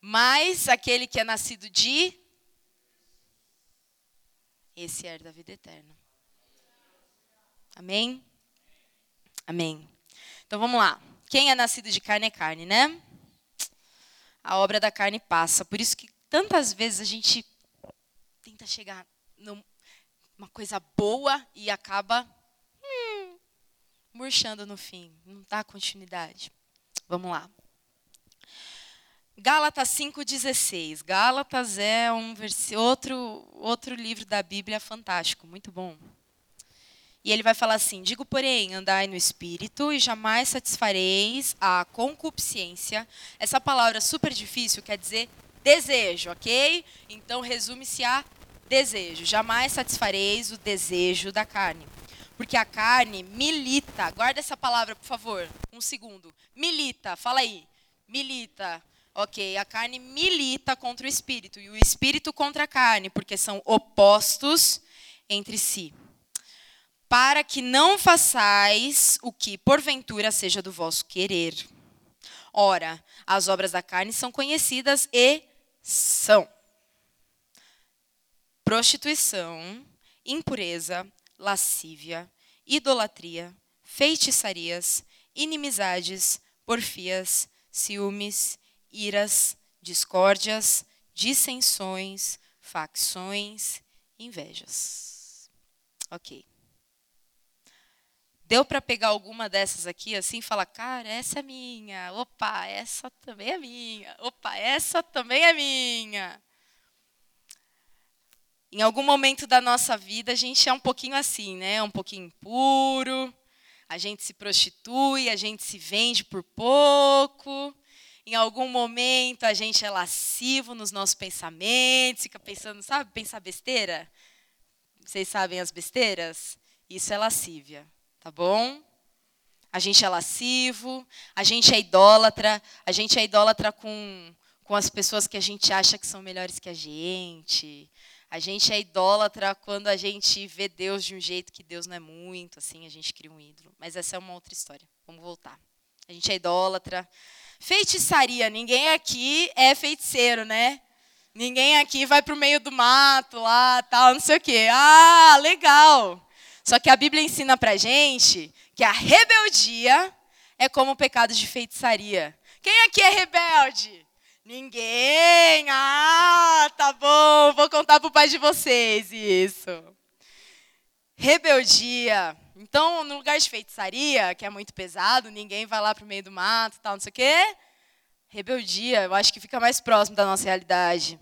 Speaker 1: Mas aquele que é nascido de esse é da vida eterna. Amém? Amém. Então vamos lá. Quem é nascido de carne é carne, né? A obra da carne passa. Por isso que tantas vezes a gente tenta chegar numa coisa boa e acaba murchando no fim. Não dá continuidade. Vamos lá. Gálatas 5,16. Gálatas é um outro, outro livro da Bíblia fantástico, muito bom. E ele vai falar assim: Digo, porém, andai no espírito e jamais satisfareis a concupiscência. Essa palavra super difícil quer dizer desejo, ok? Então resume-se a desejo. Jamais satisfareis o desejo da carne. Porque a carne milita. Guarda essa palavra, por favor. Um segundo. Milita. Fala aí. Milita. Ok, a carne milita contra o espírito e o espírito contra a carne, porque são opostos entre si para que não façais o que porventura seja do vosso querer. Ora, as obras da carne são conhecidas e são prostituição, impureza, lascívia, idolatria, feitiçarias, inimizades, porfias, ciúmes, iras, discórdias, dissensões, facções, invejas. Ok. Deu para pegar alguma dessas aqui assim e falar, cara, essa é minha. Opa, essa também é minha. Opa, essa também é minha. Em algum momento da nossa vida a gente é um pouquinho assim, né? Um pouquinho impuro. A gente se prostitui, a gente se vende por pouco. Em algum momento a gente é lascivo nos nossos pensamentos, fica pensando, sabe, pensar besteira? Vocês sabem as besteiras? Isso é lascívia tá bom? A gente é lascivo, a gente é idólatra, a gente é idólatra com, com as pessoas que a gente acha que são melhores que a gente. A gente é idólatra quando a gente vê Deus de um jeito que Deus não é muito, assim, a gente cria um ídolo. Mas essa é uma outra história. Vamos voltar. A gente é idólatra. Feitiçaria, ninguém aqui é feiticeiro, né? Ninguém aqui vai para o meio do mato lá, tal, não sei o quê. Ah, legal. Só que a Bíblia ensina para gente que a rebeldia é como o pecado de feitiçaria. Quem aqui é rebelde? Ninguém. Ah, tá bom. Vou contar pro pai de vocês isso. Rebeldia. Então, no lugar de feitiçaria, que é muito pesado, ninguém vai lá pro meio do mato, tal, não sei o quê. Rebeldia, eu acho que fica mais próximo da nossa realidade.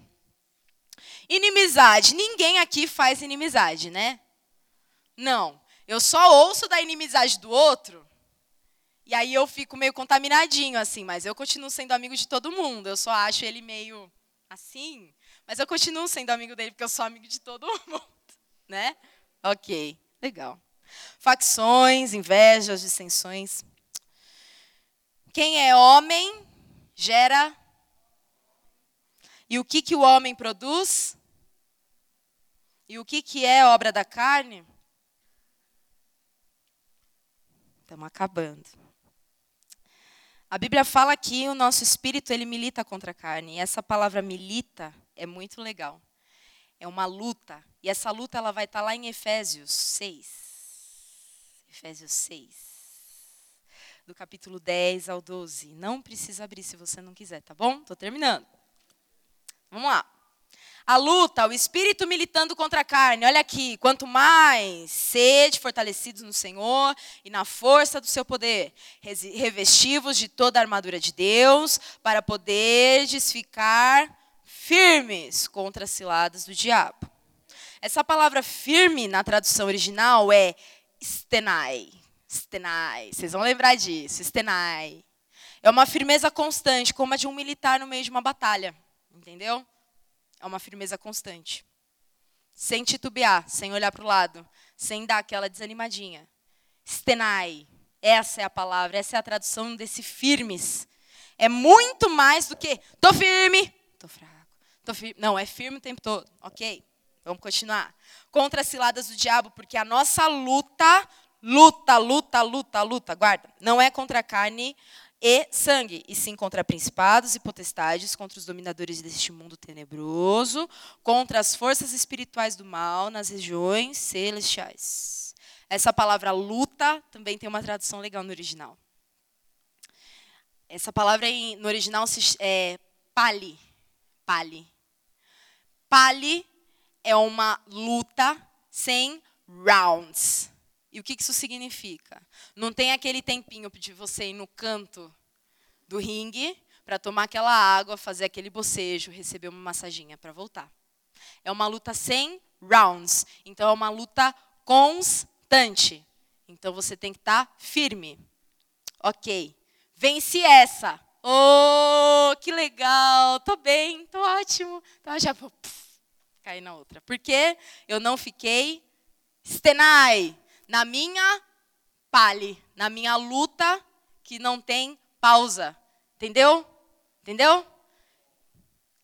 Speaker 1: Inimizade. Ninguém aqui faz inimizade, né? Não. Eu só ouço da inimizade do outro e aí eu fico meio contaminadinho, assim, mas eu continuo sendo amigo de todo mundo. Eu só acho ele meio assim, mas eu continuo sendo amigo dele porque eu sou amigo de todo mundo, né? Ok, legal. Facções, invejas, dissensões. Quem é homem gera. E o que, que o homem produz? E o que, que é obra da carne? Estamos acabando. A Bíblia fala que o nosso espírito ele milita contra a carne. E essa palavra milita é muito legal. É uma luta. E essa luta ela vai estar lá em Efésios 6. Efésios 6. Do capítulo 10 ao 12. Não precisa abrir se você não quiser, tá bom? Estou terminando. Vamos lá a luta, o espírito militando contra a carne. Olha aqui, quanto mais sede fortalecidos no Senhor e na força do seu poder, revestivos de toda a armadura de Deus, para poderes ficar firmes contra as ciladas do diabo. Essa palavra firme na tradução original é stenai. Stenai. Vocês vão lembrar disso, stenai. É uma firmeza constante, como a de um militar no meio de uma batalha. Entendeu? É uma firmeza constante. Sem titubear, sem olhar para o lado, sem dar aquela desanimadinha. Stenai. Essa é a palavra, essa é a tradução desse firmes. É muito mais do que tô firme, tô fraco, tô firme. Não, é firme o tempo todo. Ok, vamos continuar. Contra as ciladas do diabo, porque a nossa luta, luta, luta, luta, luta, guarda, não é contra a carne e sangue, e sim contra principados e potestades, contra os dominadores deste mundo tenebroso, contra as forças espirituais do mal nas regiões celestiais. Essa palavra luta também tem uma tradução legal no original. Essa palavra no original é pali. Pali. Pali é uma luta sem rounds. E o que isso significa? Não tem aquele tempinho de você ir no canto do ringue para tomar aquela água, fazer aquele bocejo, receber uma massaginha para voltar. É uma luta sem rounds. Então é uma luta constante. Então você tem que estar tá firme. Ok. Vence essa. Oh, que legal. Tô bem, tô ótimo. Então já vou cair na outra. Porque eu não fiquei stenai na minha pale, na minha luta que não tem pausa. Entendeu? Entendeu?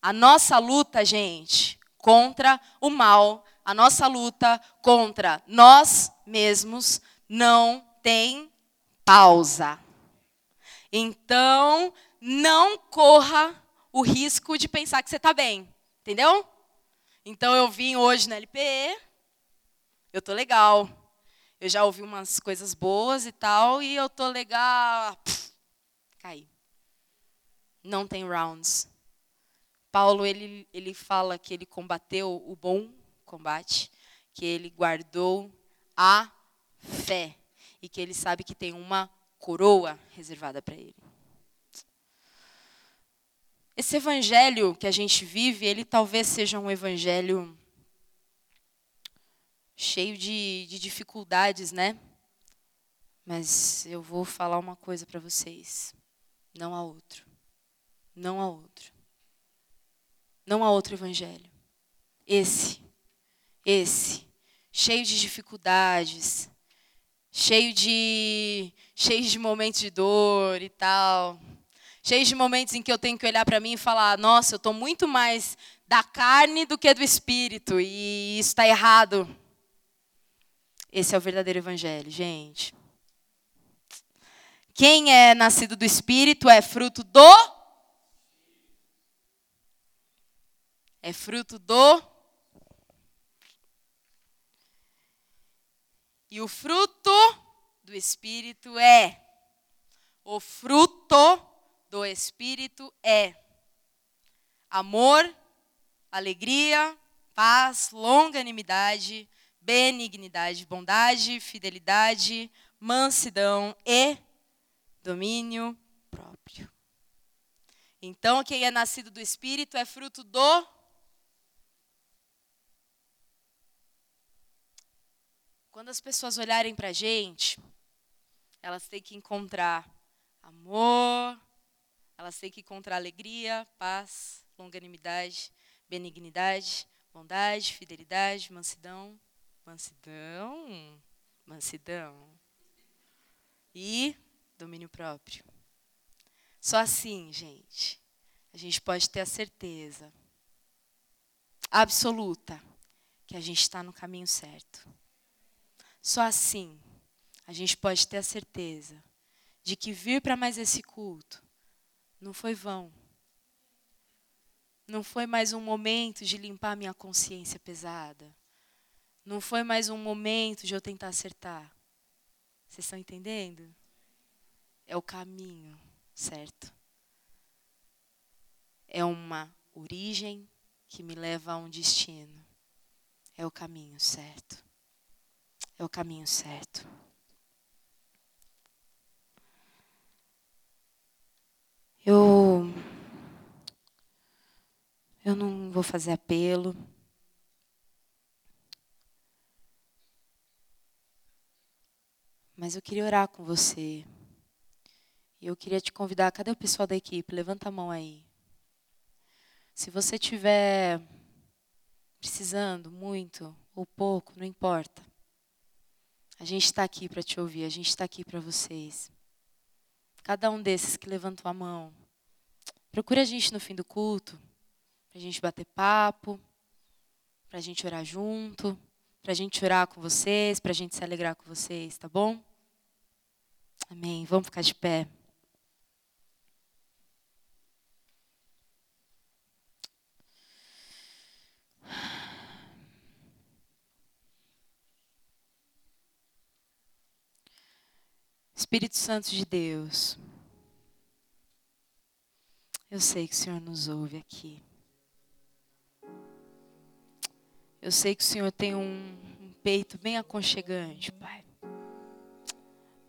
Speaker 1: A nossa luta, gente, contra o mal, a nossa luta contra nós mesmos não tem pausa. Então, não corra o risco de pensar que você está bem. Entendeu? Então, eu vim hoje na LPE, eu tô legal, eu já ouvi umas coisas boas e tal, e eu tô legal. Pff, caí. Não tem rounds. Paulo ele, ele fala que ele combateu o bom combate, que ele guardou a fé e que ele sabe que tem uma coroa reservada para ele. Esse evangelho que a gente vive, ele talvez seja um evangelho cheio de, de dificuldades, né? Mas eu vou falar uma coisa para vocês: não há outro. Não há outro. Não há outro evangelho. Esse, esse, cheio de dificuldades, cheio de, cheio de momentos de dor e tal, cheio de momentos em que eu tenho que olhar para mim e falar: nossa, eu estou muito mais da carne do que do espírito e isso está errado. Esse é o verdadeiro evangelho, gente. Quem é nascido do Espírito é fruto do. É fruto do. E o fruto do Espírito é. O fruto do Espírito é amor, alegria, paz, longanimidade, benignidade, bondade, fidelidade, mansidão e domínio próprio. Então, quem é nascido do Espírito é fruto do. Quando as pessoas olharem para a gente, elas têm que encontrar amor, elas têm que encontrar alegria, paz, longanimidade, benignidade, bondade, fidelidade, mansidão, mansidão, mansidão e domínio próprio. Só assim, gente, a gente pode ter a certeza absoluta que a gente está no caminho certo. Só assim a gente pode ter a certeza de que vir para mais esse culto não foi vão. Não foi mais um momento de limpar minha consciência pesada. Não foi mais um momento de eu tentar acertar. Vocês estão entendendo? É o caminho certo. É uma origem que me leva a um destino. É o caminho certo. É o caminho certo. Eu eu não vou fazer apelo. Mas eu queria orar com você. E eu queria te convidar, cadê o pessoal da equipe? Levanta a mão aí. Se você tiver precisando muito ou pouco, não importa. A gente está aqui para te ouvir, a gente está aqui para vocês. Cada um desses que levantou a mão, procure a gente no fim do culto para a gente bater papo, para a gente orar junto, para a gente orar com vocês, para a gente se alegrar com vocês, tá bom? Amém. Vamos ficar de pé. Espírito Santo de Deus, eu sei que o Senhor nos ouve aqui. Eu sei que o Senhor tem um, um peito bem aconchegante, Pai.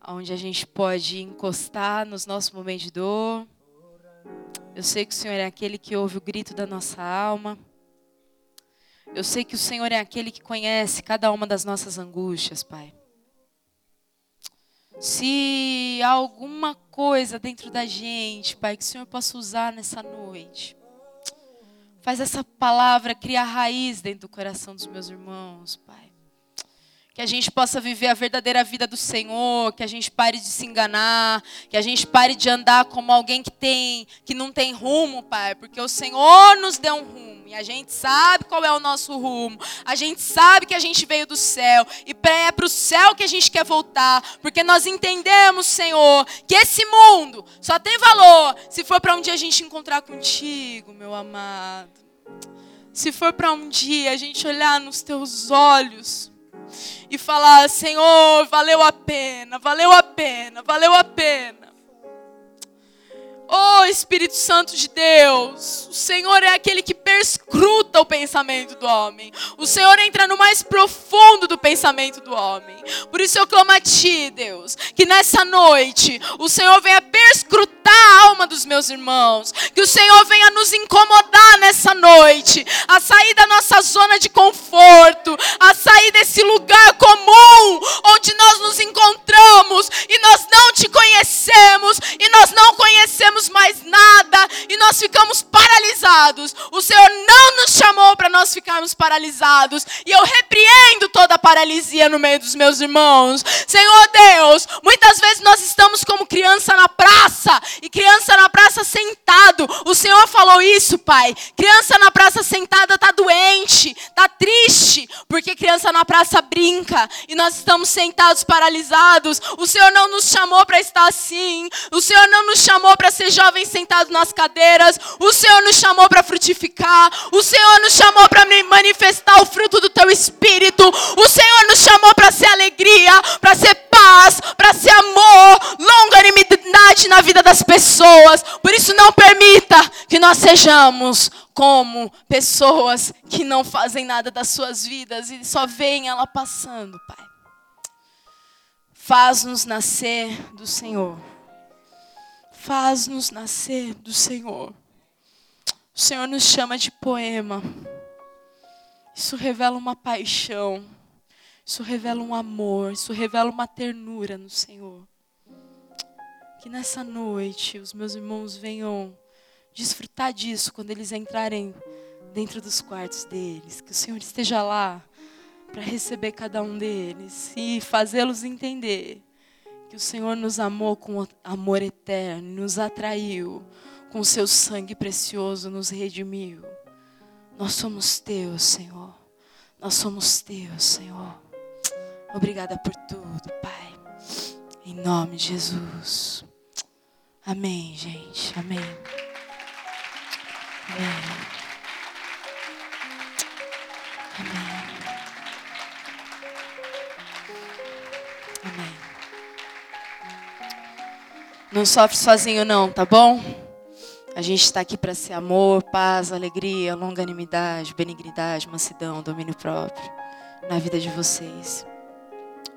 Speaker 1: Onde a gente pode encostar nos nossos momentos de dor. Eu sei que o Senhor é aquele que ouve o grito da nossa alma. Eu sei que o Senhor é aquele que conhece cada uma das nossas angústias, Pai. Se há alguma coisa dentro da gente, Pai, que o Senhor possa usar nessa noite Faz essa palavra criar raiz dentro do coração dos meus irmãos, Pai. Que a gente possa viver a verdadeira vida do Senhor, que a gente pare de se enganar, que a gente pare de andar como alguém que tem que não tem rumo, Pai, porque o Senhor nos deu um rumo e a gente sabe qual é o nosso rumo. A gente sabe que a gente veio do céu e é para o céu que a gente quer voltar, porque nós entendemos, Senhor, que esse mundo só tem valor se for para um dia a gente encontrar contigo, meu amado. Se for para um dia a gente olhar nos teus olhos e falar: Senhor, valeu a pena, valeu a pena, valeu a pena. Oh Espírito Santo de Deus, o Senhor é aquele que perscruta o pensamento do homem. O Senhor entra no mais profundo do pensamento do homem. Por isso eu clamo a Ti, Deus, que nessa noite o Senhor venha perscrutar a alma dos meus irmãos. Que o Senhor venha nos incomodar nessa noite, a sair da nossa zona de conforto, a sair desse lugar comum onde nós nos encontramos e nós não te conhecemos e nós não conhecemos mais nada e nós ficamos paralisados. O Senhor não nos chamou para nós ficarmos paralisados. E eu repreendo toda paralisia no meio dos meus irmãos. Senhor Deus, muitas vezes nós estamos como criança na praça e criança na praça sentado. O Senhor falou isso, Pai. Criança na praça sentada está doente, está triste, porque criança na praça brinca e nós estamos sentados paralisados. O Senhor não nos chamou para estar assim. O Senhor não nos chamou para ser jovens sentados nas cadeiras. O Senhor nos chamou para frutificar. O Senhor nos chamou para manifestar o fruto do teu espírito. O Senhor nos chamou para ser alegria, para ser paz, para ser amor, longanimidade na vida das pessoas. Por isso não permita que nós sejamos como pessoas que não fazem nada das suas vidas e só veem ela passando, Pai. Faz-nos nascer do Senhor. Faz-nos nascer do Senhor. O Senhor nos chama de poema. Isso revela uma paixão. Isso revela um amor. Isso revela uma ternura no Senhor. Que nessa noite os meus irmãos venham desfrutar disso quando eles entrarem dentro dos quartos deles. Que o Senhor esteja lá para receber cada um deles e fazê-los entender que o Senhor nos amou com amor eterno, nos atraiu com seu sangue precioso nos redimiu. Nós somos teus, Senhor. Nós somos teus, Senhor. Obrigada por tudo, Pai. Em nome de Jesus. Amém, gente. Amém. Amém. Amém. Não sofre sozinho, não, tá bom? A gente está aqui para ser amor, paz, alegria, longanimidade, benignidade, mansidão, domínio próprio na vida de vocês.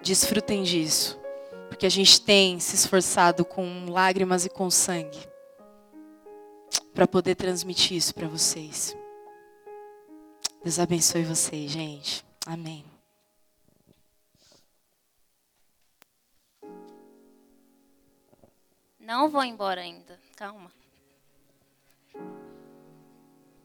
Speaker 1: Desfrutem disso, porque a gente tem se esforçado com lágrimas e com sangue para poder transmitir isso para vocês. Deus abençoe vocês, gente. Amém.
Speaker 2: Não vou embora ainda. Calma.